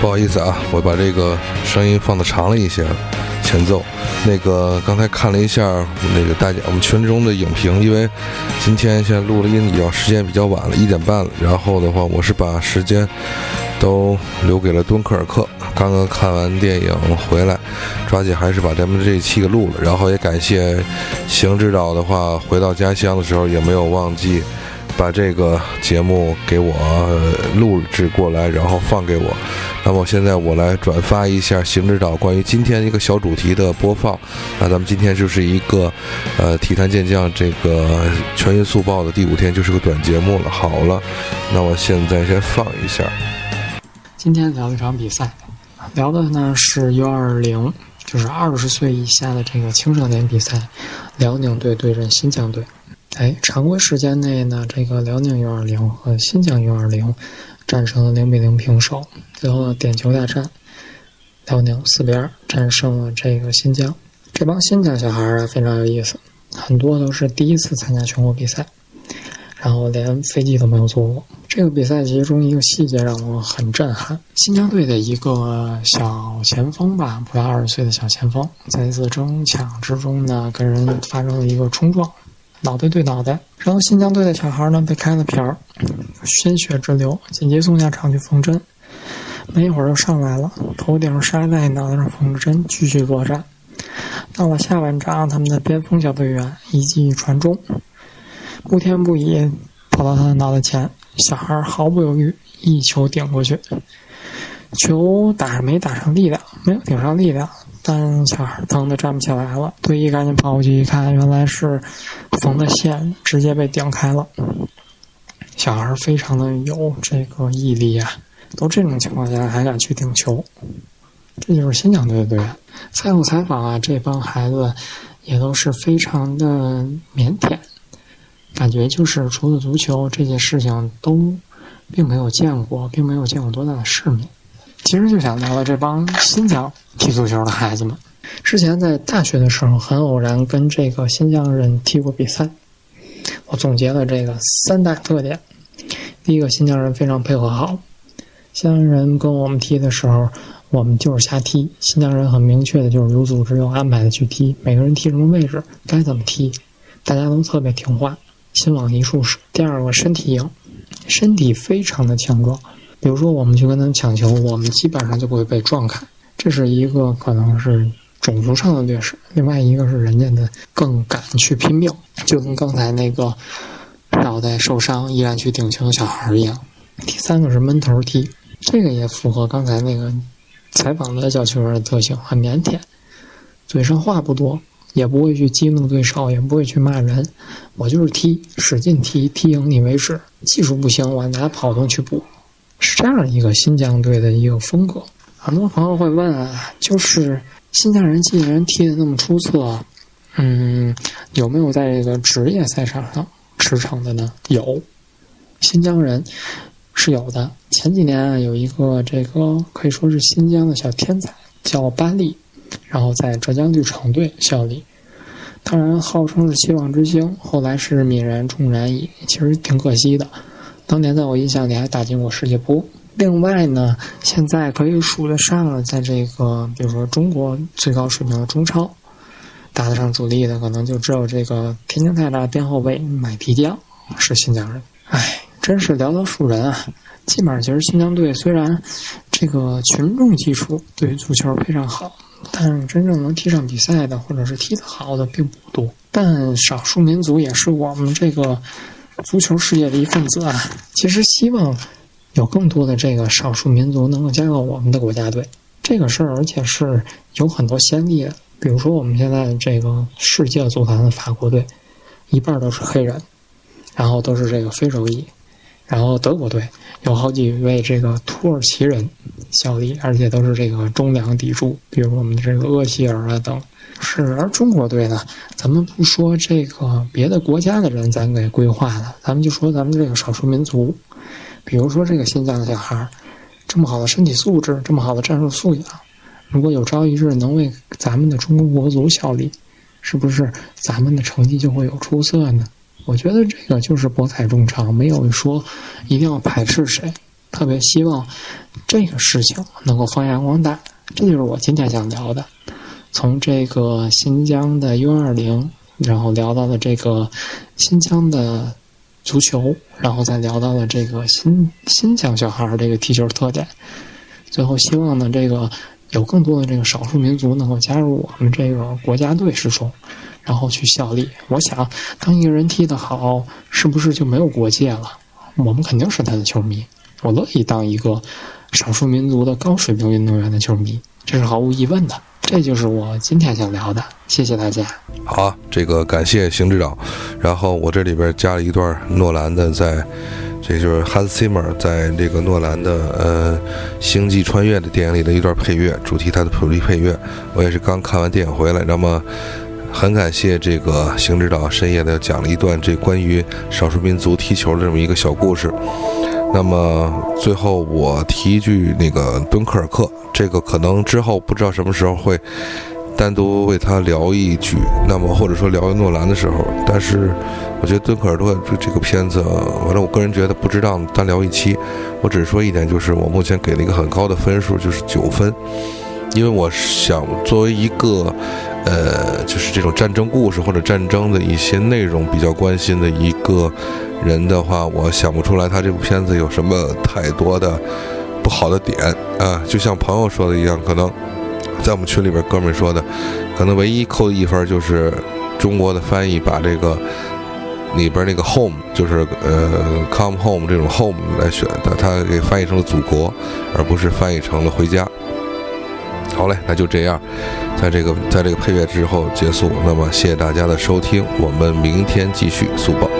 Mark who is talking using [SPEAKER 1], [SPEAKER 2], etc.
[SPEAKER 1] 不好意思啊，我把这个声音放的长了一些，前奏。那个刚才看了一下那个大家我们群中的影评，因为今天现在录了音，比较时间比较晚了，一点半了。然后的话，我是把时间都留给了敦刻尔克。刚刚看完电影回来，抓紧还是把咱们这一期给录了。然后也感谢邢指导的话，回到家乡的时候也没有忘记。把这个节目给我录制过来，然后放给我。那么现在我来转发一下邢指导关于今天一个小主题的播放。那咱们今天就是一个呃体坛健将这个全员速报的第五天，就是个短节目了。好了，那我现在先放一下。
[SPEAKER 2] 今天聊一场比赛，聊的呢是 U 二零，就是二十岁以下的这个青少年比赛，辽宁队对阵新疆队。哎，常规时间内呢，这个辽宁 U20 和新疆 U20 战成了零比零平手。最后点球大战，辽宁四比二战胜了这个新疆。这帮新疆小孩啊，非常有意思，很多都是第一次参加全国比赛，然后连飞机都没有坐过。这个比赛其中一个细节让我很震撼：新疆队的一个小前锋吧，不到二十岁的小前锋，在一次争抢之中呢，跟人发生了一个冲撞。脑袋对脑袋，然后新疆队的小孩呢被开了瓢，鲜血直流，紧急送下场去缝针。没一会儿又上来了，头顶沙袋，脑袋上缝着针，继续作战。到了下半场，他们的边锋小队员一记传中，不偏不倚跑到他的脑袋前，小孩毫不犹豫一球顶过去，球打没打上力量，没有顶上力量。但小孩疼得站不起来了，队医赶紧跑过去一看，原来是缝的线直接被顶开了。小孩非常的有这个毅力啊，都这种情况下还敢去顶球，这就是新疆队的队员。赛后采访啊，这帮孩子也都是非常的腼腆，感觉就是除了足球这些事情都并没有见过，并没有见过多大的世面。其实就想聊聊这帮新疆踢足球的孩子们。之前在大学的时候，很偶然跟这个新疆人踢过比赛。我总结了这个三大特点：第一个，新疆人非常配合好；新疆人跟我们踢的时候，我们就是瞎踢；新疆人很明确的就是有组织、有安排的去踢，每个人踢什么位置，该怎么踢，大家都特别听话，心往一处使。第二个，身体硬，身体非常的强壮。比如说，我们去跟他们抢球，我们基本上就不会被撞开，这是一个可能是种族上的劣势。另外一个是人家的更敢去拼命，就跟刚才那个脑袋受伤依然去顶球的小孩一样。第三个是闷头踢，这个也符合刚才那个采访的小球员的特性，很腼腆，嘴上话不多，也不会去激怒对手，也不会去骂人，我就是踢，使劲踢，踢赢你为止。技术不行，我拿跑动去补。是这样一个新疆队的一个风格。很多朋友会问啊，就是新疆人既然踢得那么出色，嗯，有没有在这个职业赛场上驰骋的呢？有，新疆人是有的。前几年啊，有一个这个可以说是新疆的小天才，叫巴利，然后在浙江绿城队效力，当然号称是希望之星，后来是泯然众人矣，其实挺可惜的。当年在我印象里还打进过世界波。另外呢，现在可以数得上了，在这个比如说中国最高水平的中超，打得上主力的，可能就只有这个天津泰达边后卫买皮匠是新疆人。哎，真是寥寥数人啊！基本上其实新疆队虽然这个群众基础对于足球非常好，但真正能踢上比赛的或者是踢得好的并不多。但少数民族也是我们这个。足球世界的一份子啊，其实希望有更多的这个少数民族能够加入我们的国家队。这个事儿，而且是有很多先例的。比如说，我们现在这个世界足坛的法国队，一半都是黑人，然后都是这个非洲裔。然后德国队有好几位这个土耳其人效力，而且都是这个中粮砥柱，比如我们的这个厄齐尔啊等。是，而中国队呢，咱们不说这个别的国家的人，咱给规划的，咱们就说咱们这个少数民族，比如说这个新疆的小孩这么好的身体素质，这么好的战术素养，如果有朝一日能为咱们的中国国足效力，是不是咱们的成绩就会有出色呢？我觉得这个就是博采众长，没有说一定要排斥谁，特别希望这个事情能够发扬光大。这就是我今天想聊的。从这个新疆的 U 二零，然后聊到了这个新疆的足球，然后再聊到了这个新新疆小孩儿这个踢球特点。最后，希望呢，这个有更多的这个少数民族能够加入我们这个国家队之中，然后去效力。我想，当一个人踢得好，是不是就没有国界了？我们肯定是他的球迷。我乐意当一个少数民族的高水平运动员的球迷，这是毫无疑问的。这就是我今天想聊的，谢谢大家。
[SPEAKER 1] 好，这个感谢邢指导。然后我这里边加了一段诺兰的，在这就是 Hans Zimmer 在这个诺兰的呃《星际穿越》的电影里的一段配乐，主题他的主题配乐。我也是刚看完电影回来，那么很感谢这个邢指导深夜的讲了一段这关于少数民族踢球的这么一个小故事。那么最后我提一句，那个敦刻尔克，这个可能之后不知道什么时候会单独为他聊一句，那么或者说聊诺兰的时候，但是我觉得敦刻尔克这这个片子，反正我个人觉得不值当单聊一期。我只是说一点，就是我目前给了一个很高的分数，就是九分，因为我想作为一个呃，就是这种战争故事或者战争的一些内容比较关心的一个。人的话，我想不出来他这部片子有什么太多的不好的点啊，就像朋友说的一样，可能在我们群里边哥们说的，可能唯一扣的一分就是中国的翻译把这个里边那个 home 就是呃 come home 这种 home 来选的，他给翻译成了祖国，而不是翻译成了回家。好嘞，那就这样，在这个在这个配乐之后结束。那么谢谢大家的收听，我们明天继续速报。